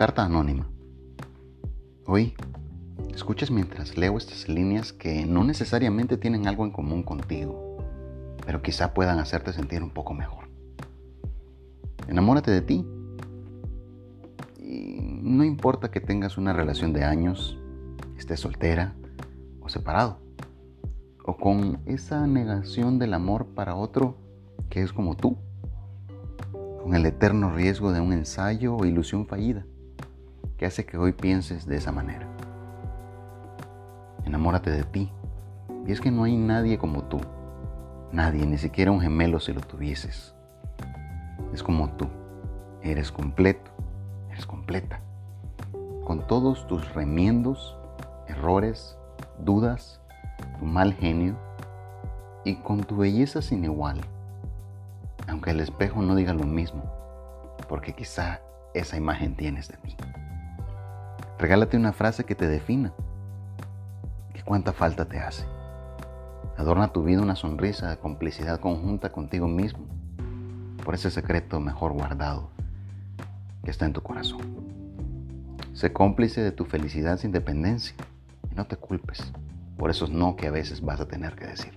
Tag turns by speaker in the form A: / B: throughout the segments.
A: Carta anónima. Hoy, escuchas mientras leo estas líneas que no necesariamente tienen algo en común contigo, pero quizá puedan hacerte sentir un poco mejor. Enamórate de ti. Y no importa que tengas una relación de años, estés soltera o separado, o con esa negación del amor para otro que es como tú, con el eterno riesgo de un ensayo o ilusión fallida que hace que hoy pienses de esa manera. Enamórate de ti. Y es que no hay nadie como tú. Nadie, ni siquiera un gemelo si lo tuvieses. Es como tú. Eres completo. Eres completa. Con todos tus remiendos, errores, dudas, tu mal genio y con tu belleza sin igual. Aunque el espejo no diga lo mismo, porque quizá esa imagen tienes de ti. Regálate una frase que te defina. Que cuánta falta te hace. Adorna tu vida una sonrisa de complicidad conjunta contigo mismo por ese secreto mejor guardado que está en tu corazón. Sé cómplice de tu felicidad sin dependencia y no te culpes por esos no que a veces vas a tener que decir.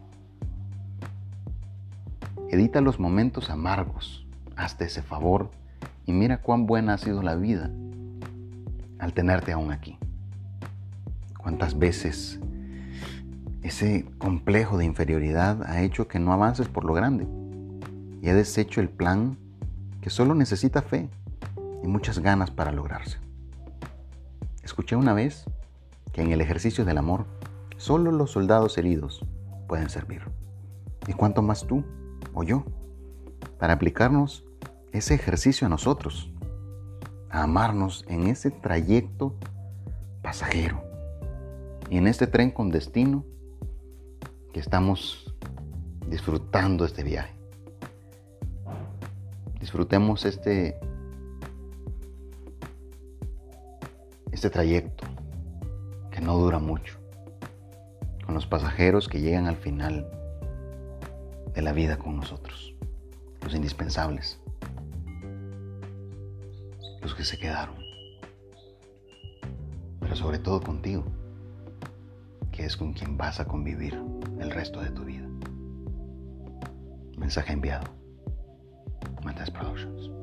A: Edita los momentos amargos, hazte ese favor y mira cuán buena ha sido la vida al tenerte aún aquí. ¿Cuántas veces ese complejo de inferioridad ha hecho que no avances por lo grande y ha deshecho el plan que solo necesita fe y muchas ganas para lograrse? Escuché una vez que en el ejercicio del amor solo los soldados heridos pueden servir. ¿Y cuánto más tú o yo? Para aplicarnos ese ejercicio a nosotros a amarnos en ese trayecto pasajero y en este tren con destino que estamos disfrutando este viaje. Disfrutemos este este trayecto que no dura mucho con los pasajeros que llegan al final de la vida con nosotros, los indispensables los que se quedaron, pero sobre todo contigo, que es con quien vas a convivir el resto de tu vida. Mensaje enviado. Mantes Productions.